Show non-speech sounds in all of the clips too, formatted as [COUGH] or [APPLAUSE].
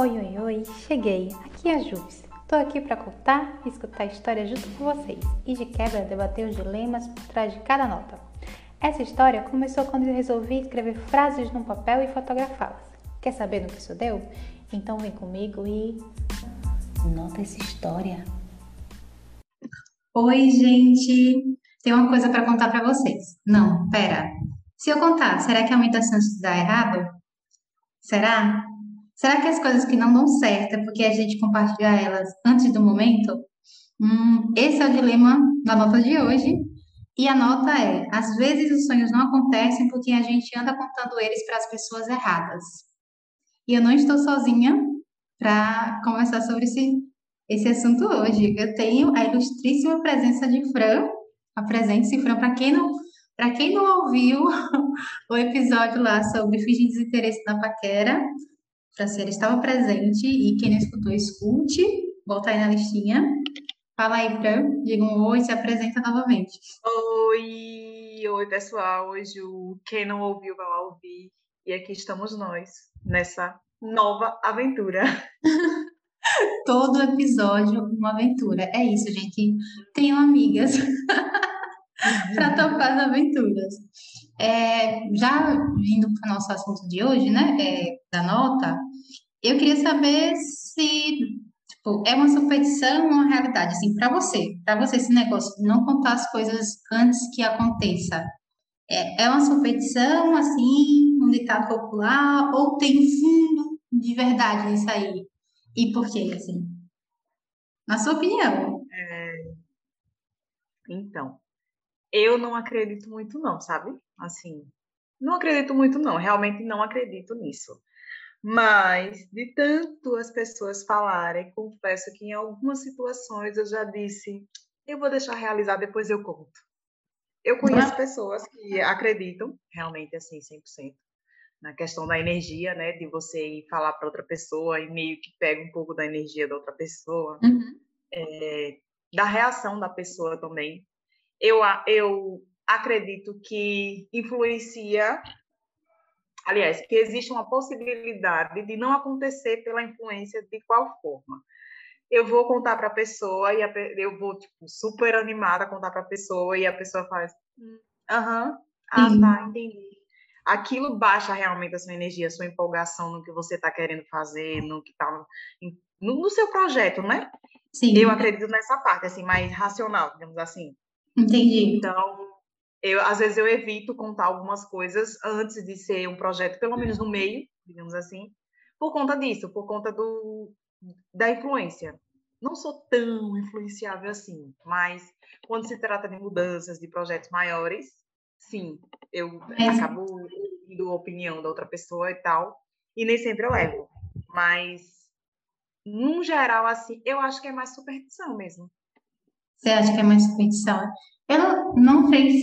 Oi, oi, oi, cheguei. Aqui é a Jus. Tô aqui para contar e escutar a história junto com vocês e de quebra debater os dilemas por trás de cada nota. Essa história começou quando eu resolvi escrever frases num papel e fotografá-las. Quer saber no que isso deu? Então vem comigo e nota essa história. Oi, gente. Tem uma coisa para contar para vocês. Não, pera. Se eu contar, será que a chance de dar errado? Será? Será que as coisas que não dão certo é porque a gente compartilha elas antes do momento? Hum, esse é o dilema da nota de hoje. E a nota é: às vezes os sonhos não acontecem porque a gente anda contando eles para as pessoas erradas. E eu não estou sozinha para conversar sobre esse, esse assunto hoje. Eu tenho a ilustríssima presença de Fran. Apresente-se, Fran, para quem não. Para quem não ouviu [LAUGHS] o episódio lá sobre fingir desinteresse na paquera, Franciele estava presente e quem não escutou, escute, volta aí na listinha. Fala aí, Fran, diga um oi, se apresenta novamente. Oi, oi pessoal, oi Ju, quem não ouviu vai lá ouvir. E aqui estamos nós, nessa nova aventura. [LAUGHS] Todo episódio uma aventura. É isso, gente. Tenham amigas [LAUGHS] para topar as aventuras. É, já vindo para o nosso assunto de hoje, né, é, da nota, eu queria saber se tipo, é uma superstição ou uma realidade, assim, para você, para você esse negócio de não contar as coisas antes que aconteça. É, é uma superstição, assim, um ditado popular, ou tem fundo de verdade nisso aí? E por quê, assim? Na sua opinião. É... Então, eu não acredito muito, não, sabe? Assim, não acredito muito, não. Realmente não acredito nisso. Mas, de tanto as pessoas falarem, confesso que em algumas situações eu já disse, eu vou deixar realizar, depois eu conto. Eu conheço pessoas que acreditam, realmente assim, 100%, na questão da energia, né? De você ir falar para outra pessoa e meio que pega um pouco da energia da outra pessoa. Uhum. É, da reação da pessoa também eu, eu acredito que influencia, aliás, que existe uma possibilidade de não acontecer pela influência de qual forma. Eu vou contar para a pessoa e a, eu vou tipo, super animada contar para a pessoa e a pessoa faz, aham, ah, tá, entendi. Aquilo baixa realmente a sua energia, a sua empolgação no que você está querendo fazer, no que está no, no seu projeto, né? Sim. Eu acredito nessa parte, assim, mais racional, digamos assim. Entendi. Então, eu, às vezes eu evito contar algumas coisas antes de ser um projeto, pelo menos no meio, digamos assim, por conta disso, por conta do, da influência. Não sou tão influenciável assim, mas quando se trata de mudanças, de projetos maiores, sim, eu é. acabo ouvindo a opinião da outra pessoa e tal, e nem sempre eu levo. Mas, num geral, assim, eu acho que é mais superstição mesmo. Você acha que é mais superstição? Eu não, sei,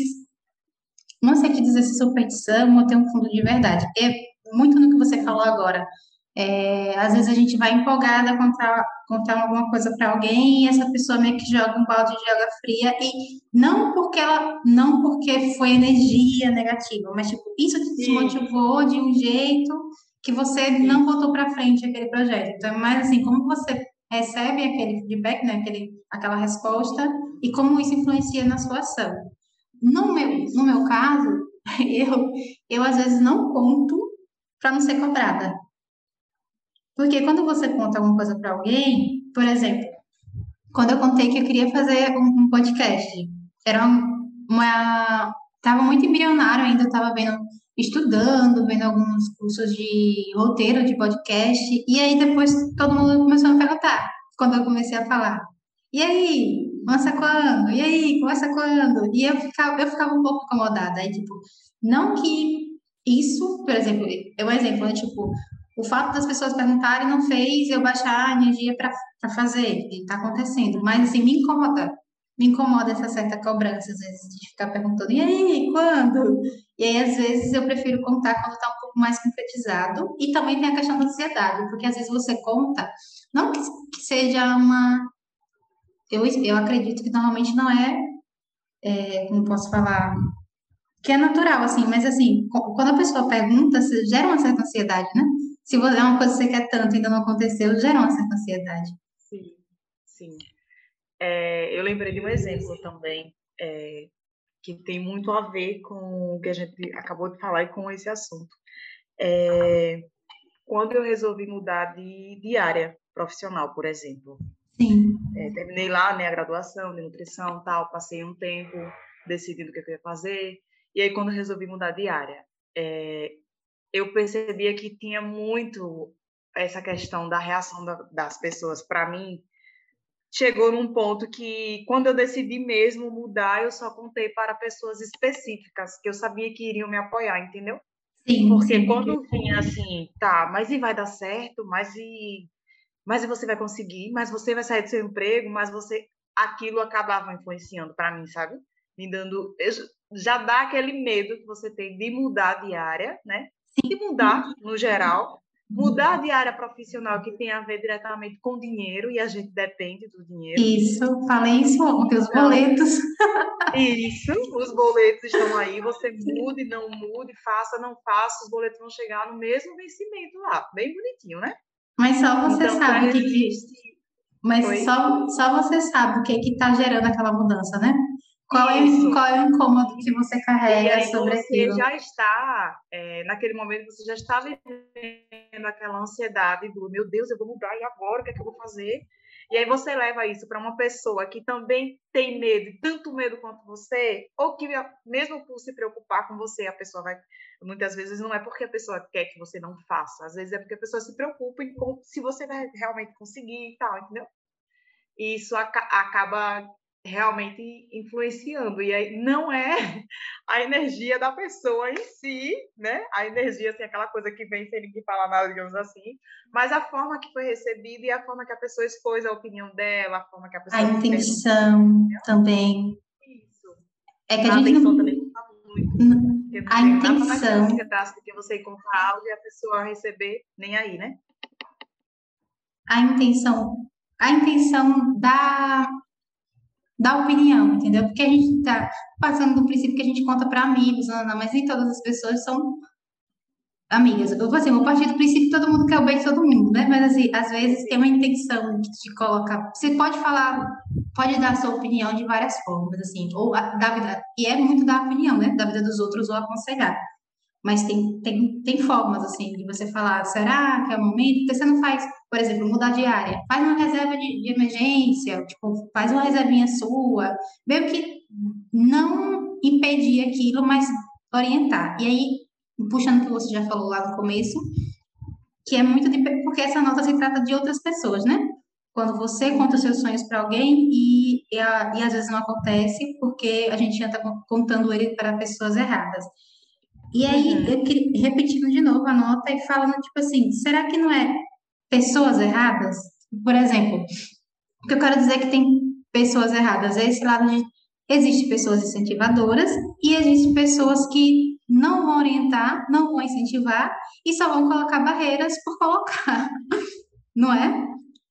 não sei te dizer se superstição ou tem um fundo de verdade. É muito no que você falou agora. É, às vezes a gente vai empolgada contar, contar alguma coisa para alguém e essa pessoa meio que joga um balde de água fria e não porque ela não porque foi energia negativa, mas tipo isso te desmotivou de um jeito que você não botou para frente aquele projeto. Então, é mais assim, como você recebe aquele feedback, né, aquele, aquela resposta, e como isso influencia na sua ação. No meu, no meu caso, [LAUGHS] eu, eu às vezes não conto para não ser cobrada. Porque quando você conta alguma coisa para alguém, por exemplo, quando eu contei que eu queria fazer um, um podcast, era uma. Estava muito embrionário ainda, eu estava vendo, estudando, vendo alguns cursos de roteiro de podcast, e aí depois todo mundo começou a me perguntar, quando eu comecei a falar. E aí, começa quando? E aí, começa quando? E eu ficava, eu ficava um pouco incomodada. Aí, tipo, não que isso, por exemplo, é um exemplo, né? Tipo, o fato das pessoas perguntarem não fez eu baixar a energia para fazer, está acontecendo, mas assim, me incomoda. Me incomoda essa certa cobrança, às vezes, de ficar perguntando, e aí, quando? E aí, às vezes, eu prefiro contar quando está um pouco mais concretizado. E também tem a questão da ansiedade, porque às vezes você conta, não que, seja uma eu, eu acredito que normalmente não é, é, como posso falar, que é natural, assim, mas assim, quando a pessoa pergunta, gera uma certa ansiedade, né? se é uma coisa que você quer tanto e ainda não aconteceu, gera uma certa ansiedade. Sim, sim. É, eu lembrei de um exemplo também, é, que tem muito a ver com o que a gente acabou de falar e com esse assunto. É, quando eu resolvi mudar de, de área profissional, por exemplo. Sim. É, terminei lá né, a graduação de nutrição tal, passei um tempo decidindo o que eu ia fazer. E aí, quando eu resolvi mudar de área, é, eu percebia que tinha muito essa questão da reação da, das pessoas. Para mim, chegou num ponto que, quando eu decidi mesmo mudar, eu só contei para pessoas específicas que eu sabia que iriam me apoiar, entendeu? Sim, Porque sim. quando vinha assim, tá, mas e vai dar certo? Mas e, mas e você vai conseguir? Mas você vai sair do seu emprego? Mas você. Aquilo acabava influenciando para mim, sabe? Me dando. Já dá aquele medo que você tem de mudar de área, né? De mudar, no geral, mudar de área profissional que tem a ver diretamente com dinheiro e a gente depende do dinheiro. Isso, falei isso ontem, os boletos. Isso, os boletos estão aí, você mude, não mude, faça, não faça, os boletos vão chegar no mesmo vencimento lá, bem bonitinho, né? Mas só você então, sabe o que, que... Mas só, só você sabe o que que está gerando aquela mudança, né? Qual é, qual é o incômodo que você carrega sobre você aquilo? Você já está, é, naquele momento, você já está vivendo aquela ansiedade do meu Deus, eu vou mudar, e agora? O que é que eu vou fazer? E aí você leva isso para uma pessoa que também tem medo, tanto medo quanto você, ou que mesmo por se preocupar com você, a pessoa vai. Muitas vezes não é porque a pessoa quer que você não faça, às vezes é porque a pessoa se preocupa em se você vai realmente conseguir e tal, entendeu? E isso acaba realmente influenciando. E aí não é [LAUGHS] a energia da pessoa em si, né? A energia, assim, aquela coisa que vem sem ninguém falar nada, digamos assim, mas a forma que foi recebida e a forma que a pessoa expôs a opinião dela, a forma que a pessoa... A intenção também. Isso. É que a, a gente não... também conta muito. A intenção... Que você encontrar algo e a pessoa receber nem aí, né? A intenção... A intenção da da opinião, entendeu? Porque a gente está passando do princípio que a gente conta para amigos, não, não, mas nem todas as pessoas são amigas. Eu vou, assim, partir do princípio que todo mundo quer o bem de todo mundo, né? Mas, assim, às vezes tem uma intenção de colocar. Você pode falar, pode dar sua opinião de várias formas, assim, ou da vida, e é muito da opinião, né? Da vida dos outros ou aconselhar. Mas tem, tem, tem formas, assim, de você falar, será que é o momento? Porque você não faz, por exemplo, mudar de área. Faz uma reserva de, de emergência, tipo, faz uma reservinha sua. Meio que não impedir aquilo, mas orientar. E aí, puxando o que você já falou lá no começo, que é muito de, porque essa nota se trata de outras pessoas, né? Quando você conta os seus sonhos para alguém e, e, a, e, às vezes não acontece porque a gente já está contando ele para pessoas erradas. E aí, uhum. eu queria, repetindo de novo a nota e falando, tipo assim, será que não é pessoas erradas? Por exemplo, o que eu quero dizer é que tem pessoas erradas é esse lado de existem pessoas incentivadoras e existem pessoas que não vão orientar, não vão incentivar e só vão colocar barreiras por colocar, [LAUGHS] não é?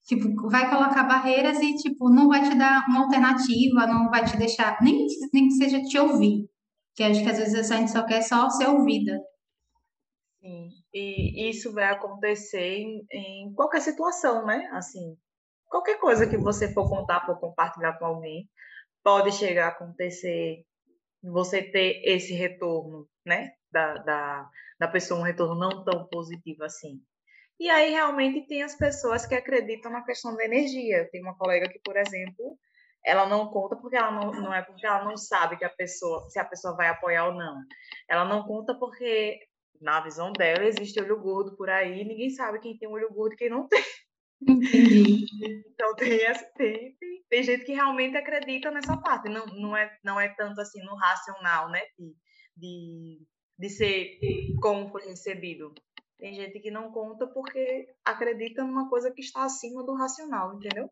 Tipo, vai colocar barreiras e, tipo, não vai te dar uma alternativa, não vai te deixar, nem, nem que seja te ouvir que acho que às vezes a gente só quer só ser ouvida. Sim, e isso vai acontecer em, em qualquer situação, né? Assim, qualquer coisa que você for contar, for compartilhar com alguém, pode chegar a acontecer você ter esse retorno, né? Da, da, da pessoa, um retorno não tão positivo assim. E aí, realmente, tem as pessoas que acreditam na questão da energia. Tem uma colega que, por exemplo, ela não conta porque ela não, não é porque ela não sabe que a pessoa se a pessoa vai apoiar ou não. Ela não conta porque na visão dela existe olho gordo por aí, ninguém sabe quem tem olho gordo e quem não tem. Entendi. [LAUGHS] Então tem, tem, tem, tem, gente que realmente acredita nessa parte, não, não, é, não é tanto assim no racional, né? De, de, de ser como foi recebido. Tem gente que não conta porque acredita numa coisa que está acima do racional, entendeu?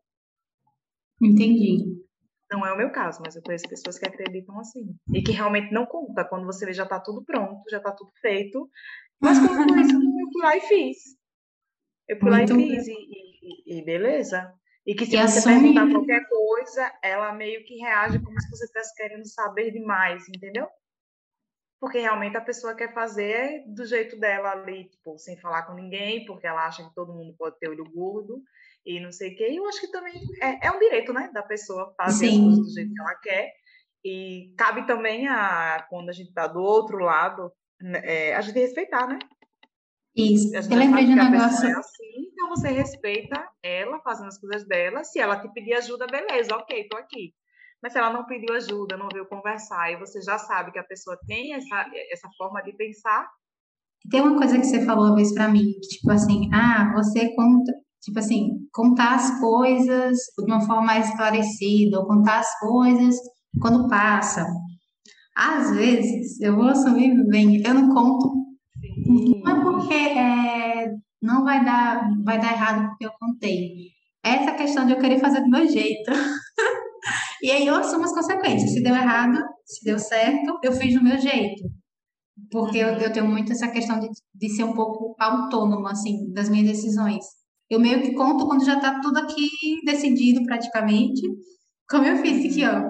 Entendi. Não é o meu caso, mas eu conheço pessoas que acreditam assim. E que realmente não conta. Quando você vê, já está tudo pronto, já está tudo feito. Mas como por isso, eu fui lá e fiz. Eu fui Muito lá e fiz. E, e, e, beleza. E que se e você assume... perguntar qualquer coisa, ela meio que reage como se você estivesse querendo saber demais, entendeu? porque realmente a pessoa quer fazer do jeito dela ali, tipo, sem falar com ninguém, porque ela acha que todo mundo pode ter olho gordo e não sei o quê. E eu acho que também é, é um direito, né, da pessoa fazer Sim. as coisas do jeito que ela quer. E cabe também a, quando a gente está do outro lado, né, é, a gente respeitar, né? Isso. Eu lembrei de um negócio. É assim, então você respeita ela fazendo as coisas dela. Se ela te pedir ajuda, beleza, ok, tô aqui. Mas se ela não pediu ajuda, não veio conversar, e você já sabe que a pessoa tem essa, essa forma de pensar. Tem uma coisa que você falou uma vez para mim, tipo assim, ah, você conta, tipo assim, contar as coisas de uma forma mais esclarecida, ou contar as coisas quando passa. Às vezes, eu vou assumir bem, eu não conto. Sim. Não é porque é, não vai dar, vai dar errado porque eu contei. Essa questão de eu querer fazer do meu jeito. [LAUGHS] E aí eu assumo as consequências. Se deu errado, se deu certo, eu fiz do meu jeito. Porque eu, eu tenho muito essa questão de, de ser um pouco autônoma, assim, das minhas decisões. Eu meio que conto quando já tá tudo aqui decidido praticamente. Como eu fiz aqui, ó.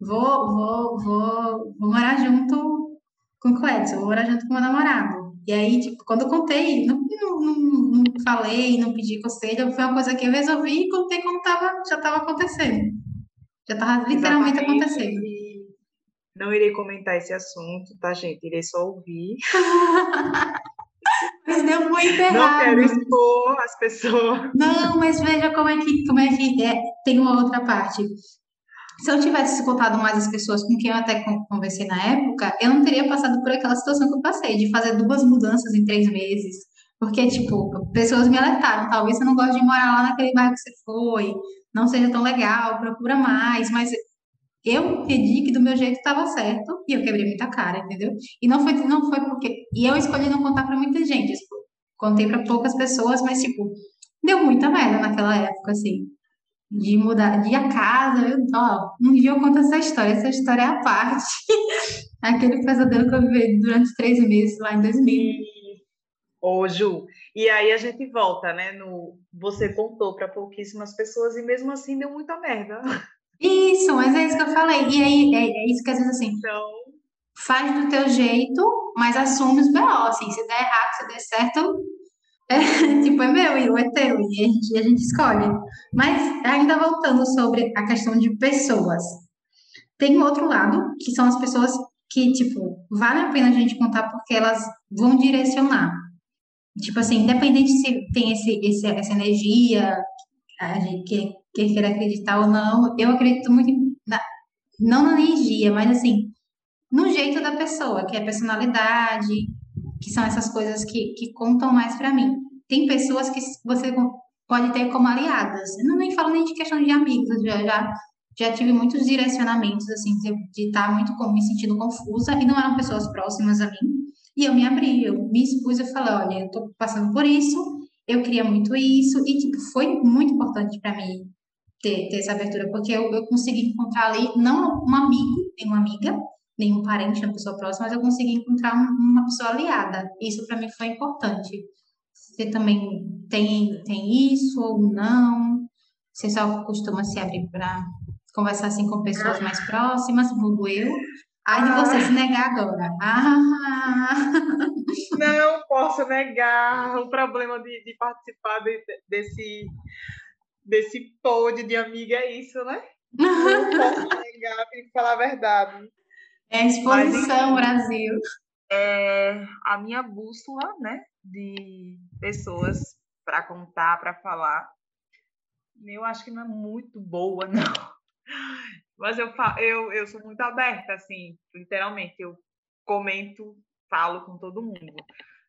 Vou, vou, vou, vou morar junto com o Cledson, vou morar junto com o meu namorado. E aí, tipo, quando eu contei, não, não, não, falei, não pedi conselho, foi uma coisa que eu resolvi e contei quando tava, já estava acontecendo. Já estava literalmente Exatamente. acontecendo. Não irei comentar esse assunto, tá, gente? Irei só ouvir. [LAUGHS] mas deu muito errado. Não quero expor as pessoas. Não, mas veja como é que, como é que é. tem uma outra parte. Se eu tivesse escutado mais as pessoas com quem eu até conversei na época, eu não teria passado por aquela situação que eu passei, de fazer duas mudanças em três meses. Porque, tipo, pessoas me alertaram, talvez você não goste de morar lá naquele bairro que você foi, não seja tão legal, procura mais, mas eu pedi que do meu jeito estava certo e eu quebrei muita cara, entendeu? E não foi, não foi porque. E eu escolhi não contar para muita gente, tipo, contei para poucas pessoas, mas, tipo, deu muita merda naquela época, assim, de mudar, de a casa, eu, ó, um dia eu conto essa história, essa história é a parte. [LAUGHS] Aquele pesadelo que eu vivi durante três meses lá em 2000. Ô, Ju, e aí a gente volta, né? No você contou para pouquíssimas pessoas e mesmo assim deu muita merda. Isso, mas é isso que eu falei. E aí é, é isso que às vezes assim. Então... Faz do teu jeito, mas assume os B.O. Assim, se der errado, se der certo, é, [LAUGHS] tipo, é meu e o é teu, e a gente, a gente escolhe. Mas ainda voltando sobre a questão de pessoas. Tem um outro lado, que são as pessoas que, tipo, vale a pena a gente contar porque elas vão direcionar. Tipo assim, independente se tem esse, esse, essa energia, a gente que, que queira acreditar ou não, eu acredito muito na, não na energia, mas assim, no jeito da pessoa, que é personalidade, que são essas coisas que, que contam mais para mim. Tem pessoas que você pode ter como aliadas. Eu não nem falo nem de questão de amigos, já, já, já tive muitos direcionamentos, assim, de estar muito me sentindo confusa, e não eram pessoas próximas a mim, e eu me abri, eu me expus, eu falei, olha, eu tô passando por isso, eu queria muito isso, e, tipo, foi muito importante para mim ter, ter essa abertura, porque eu, eu consegui encontrar ali, não um amigo, nem uma amiga, nem um parente, uma pessoa próxima, mas eu consegui encontrar uma pessoa aliada. Isso para mim foi importante. Você também tem, tem isso ou não? Você só costuma se abrir para conversar assim com pessoas mais próximas, como eu? Ai, de você se negar agora. Ah. Não posso negar. O problema de, de participar de, desse, desse pod de amiga é isso, né? Não posso negar, tenho que falar a verdade. É exposição, Mas, Brasil. É a minha bússola, né? De pessoas para contar, para falar. Eu acho que não é muito boa, [LAUGHS] não. Mas eu, eu, eu sou muito aberta, assim, literalmente. Eu comento, falo com todo mundo.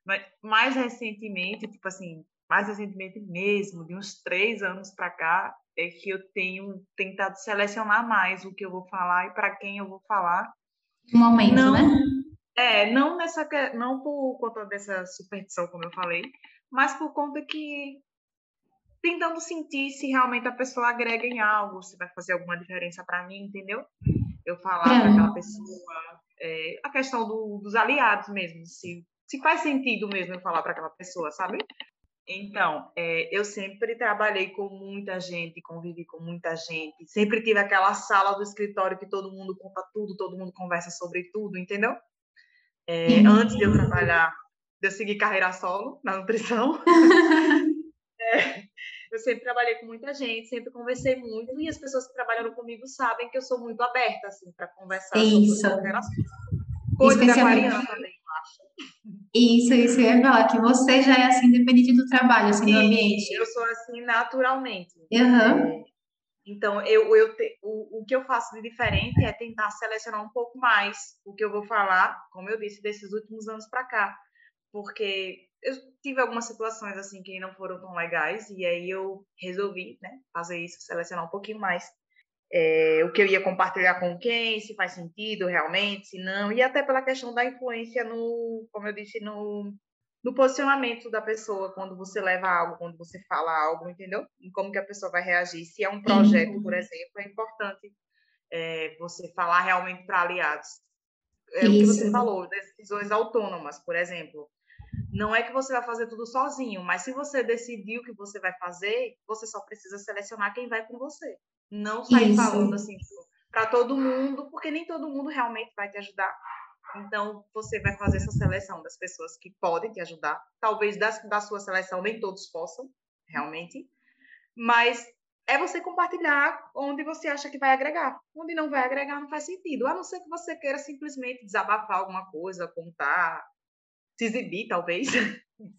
Mas mais recentemente, tipo assim, mais recentemente mesmo, de uns três anos para cá, é que eu tenho tentado selecionar mais o que eu vou falar e para quem eu vou falar. Um momento, não, né? É, não nessa, não por conta dessa superstição, como eu falei, mas por conta que tentando sentir se realmente a pessoa agrega em algo, se vai fazer alguma diferença para mim, entendeu? Eu falar é. para aquela pessoa, é, a questão do, dos aliados mesmo, se, se faz sentido mesmo eu falar para aquela pessoa, sabe? Então, é, eu sempre trabalhei com muita gente, convivi com muita gente, sempre tive aquela sala do escritório que todo mundo conta tudo, todo mundo conversa sobre tudo, entendeu? É, antes de eu trabalhar, de eu seguir carreira solo na nutrição. [LAUGHS] é, eu sempre trabalhei com muita gente, sempre conversei muito, e as pessoas que trabalham comigo sabem que eu sou muito aberta, assim, para conversar isso. sobre qualquer assunto. Coisa da Mariana também. [LAUGHS] Isso, isso, ia falar que você já é assim, independente do trabalho, assim, do ambiente. Eu sou assim naturalmente. Uhum. É, então, eu, eu te, o, o que eu faço de diferente é tentar selecionar um pouco mais o que eu vou falar, como eu disse, desses últimos anos para cá. Porque eu tive algumas situações assim que não foram tão legais, e aí eu resolvi né, fazer isso, selecionar um pouquinho mais é, o que eu ia compartilhar com quem, se faz sentido realmente, se não, e até pela questão da influência no, como eu disse, no, no posicionamento da pessoa quando você leva algo, quando você fala algo, entendeu? E como que a pessoa vai reagir. Se é um projeto, uhum. por exemplo, é importante é, você falar realmente para aliados. É Isso. o que você falou, decisões autônomas, por exemplo. Não é que você vai fazer tudo sozinho, mas se você decidir o que você vai fazer, você só precisa selecionar quem vai com você. Não sair Isso. falando assim para todo mundo, porque nem todo mundo realmente vai te ajudar. Então, você vai fazer essa seleção das pessoas que podem te ajudar. Talvez das, da sua seleção nem todos possam, realmente. Mas é você compartilhar onde você acha que vai agregar. Onde não vai agregar, não faz sentido. A não ser que você queira simplesmente desabafar alguma coisa, contar, se exibir, talvez.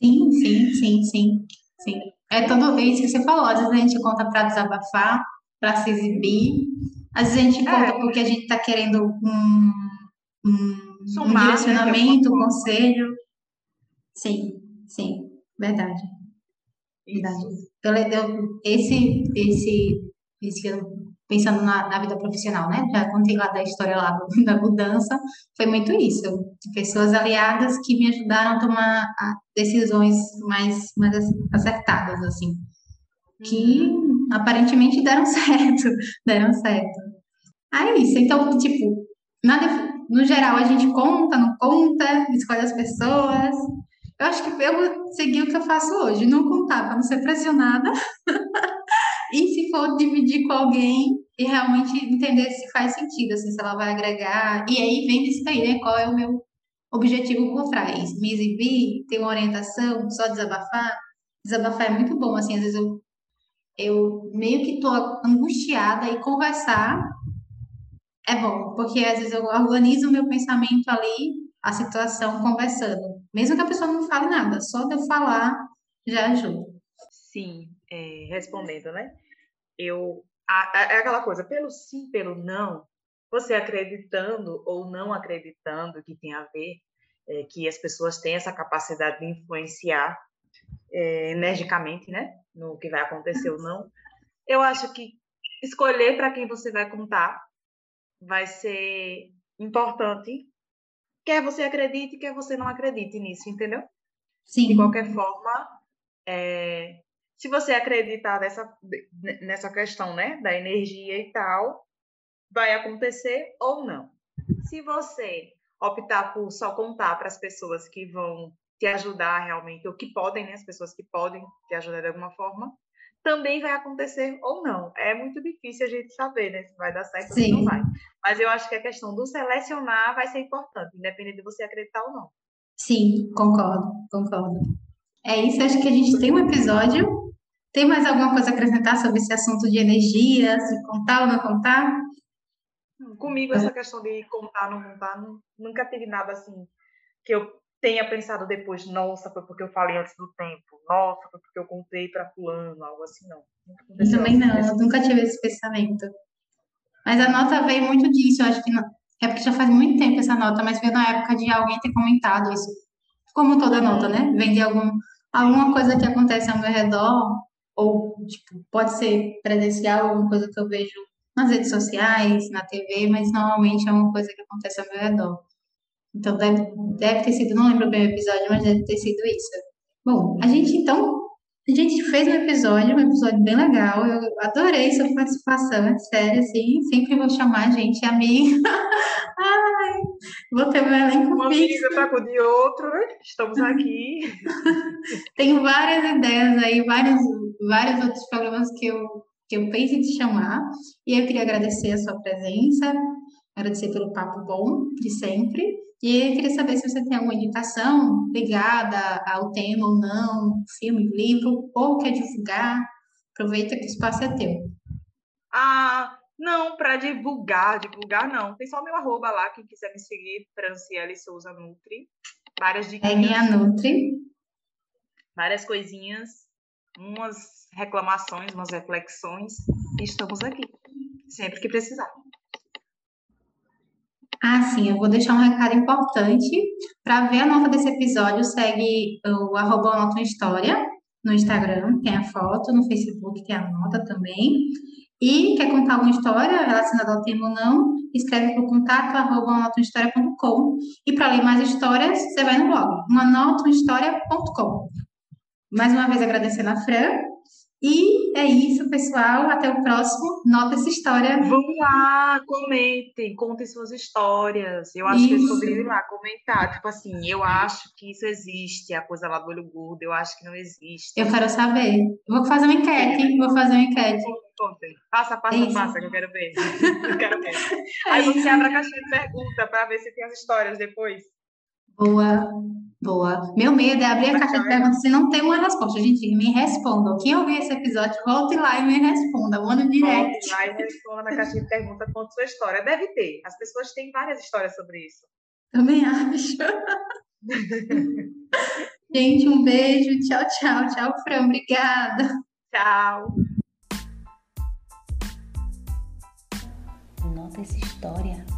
Sim, sim, sim, sim. sim. É todo isso que você falou. Às vezes a gente conta para desabafar, para se exibir. Às vezes a gente conta é. porque a gente está querendo um, um, Somar, um né, direcionamento, né? um conselho. Sim, sim, verdade. Verdade. Eu, eu, esse, esse, esse, pensando na, na, vida profissional, né? Já contei lá da história lá [LAUGHS] da mudança, foi muito isso. Pessoas aliadas que me ajudaram a tomar decisões mais, mais acertadas, assim. Que uhum aparentemente deram [LAUGHS] certo, deram certo. Aí é isso, então, tipo, nada, no geral a gente conta, não conta, escolhe as pessoas. Eu acho que eu vou seguir o que eu faço hoje, não contar para não ser pressionada. [LAUGHS] e se for dividir com alguém e realmente entender se faz sentido, assim, se ela vai agregar. E aí vem disso daí, né? Qual é o meu objetivo por trás? Me exibir, ter uma orientação, só desabafar? Desabafar é muito bom, assim, às vezes eu eu meio que tô angustiada e conversar é bom, porque às vezes eu organizo o meu pensamento ali, a situação conversando. Mesmo que a pessoa não fale nada, só de eu falar já ajuda. Sim, é, respondendo, né? Eu é aquela coisa, pelo sim, pelo não, você acreditando ou não acreditando que tem a ver, é, que as pessoas têm essa capacidade de influenciar é, energicamente, né? No que vai acontecer ou não. Eu acho que escolher para quem você vai contar vai ser importante. Quer você acredite, quer você não acredite nisso, entendeu? Sim. De qualquer forma, é, se você acreditar nessa, nessa questão, né, da energia e tal, vai acontecer ou não. Se você optar por só contar para as pessoas que vão te ajudar realmente, ou que podem, né, as pessoas que podem te ajudar de alguma forma, também vai acontecer ou não. É muito difícil a gente saber, né, se vai dar certo Sim. ou não vai. Mas eu acho que a questão do selecionar vai ser importante, independente de você acreditar ou não. Sim, concordo, concordo. É isso, acho que a gente tem um episódio. Tem mais alguma coisa a acrescentar sobre esse assunto de energia, se contar ou não contar? Comigo, essa questão de contar ou não contar, nunca tive nada assim que eu tenha pensado depois, nossa, foi porque eu falei antes do tempo, nossa, foi porque eu contei para fulano, algo assim, não. Eu também não, eu nunca tive esse pensamento. Mas a nota veio muito disso, eu acho que não, é porque já faz muito tempo essa nota, mas veio na época de alguém ter comentado isso. Como toda nota, né? Vem de algum, alguma coisa que acontece ao meu redor, ou tipo, pode ser presencial, alguma coisa que eu vejo nas redes sociais, na TV, mas normalmente é uma coisa que acontece ao meu redor. Então, deve, deve ter sido, não lembro bem o episódio, mas deve ter sido isso. Bom, a gente então, a gente fez um episódio, um episódio bem legal. Eu adorei sua participação, é sério, assim. Sempre vou chamar a gente amiga. [LAUGHS] Ai, vou ter meu elenco Uma amiga tá com de outro, né? Estamos aqui. [LAUGHS] Tenho várias ideias aí, vários, vários outros programas que eu, que eu penso em te chamar. E eu queria agradecer a sua presença, agradecer pelo papo bom de sempre E eu queria saber se você tem alguma indicação ligada ao tema ou não, filme, livro, ou quer divulgar. Aproveita que o espaço é teu. Ah, não, para divulgar, divulgar não. Tem só meu arroba lá, quem quiser me seguir, Franciele Souza Nutri. Várias dicas. Peguem a Nutri. Várias coisinhas, umas reclamações, umas reflexões. E estamos aqui, sempre que precisar. Ah, sim, eu vou deixar um recado importante. Para ver a nota desse episódio, segue o arroba Nota História no Instagram, tem a foto, no Facebook tem a nota também. E quer contar alguma história relacionada ao tema ou não, escreve para o contato arroba E para ler mais histórias, você vai no blog, umanotahistoria.com. Mais uma vez agradecendo a Fran e é isso, pessoal. Até o próximo. Nota essa história. Vão lá, comentem, contem suas histórias. Eu acho isso. que eles poderiam ir lá comentar. Tipo assim, eu acho que isso existe, a coisa lá do olho gordo, eu acho que não existe. Eu quero saber. vou fazer uma enquete, vou fazer uma enquete. Contem. Passa, passa, isso. passa, que eu quero ver. [LAUGHS] eu quero ver. Aí você abre a caixinha de pergunta para ver se tem as histórias depois. Boa. Boa. Meu medo é abrir a caixa de perguntas e não ter uma resposta. Gente, me respondam. Quem ouvir esse episódio, volte lá e me responda. Manda direct. Volte lá e me responda na caixa de perguntas, conta sua história. Deve ter. As pessoas têm várias histórias sobre isso. Também acho. [LAUGHS] Gente, um beijo. Tchau, tchau. Tchau, Fran. Obrigada. Tchau. Nota essa história.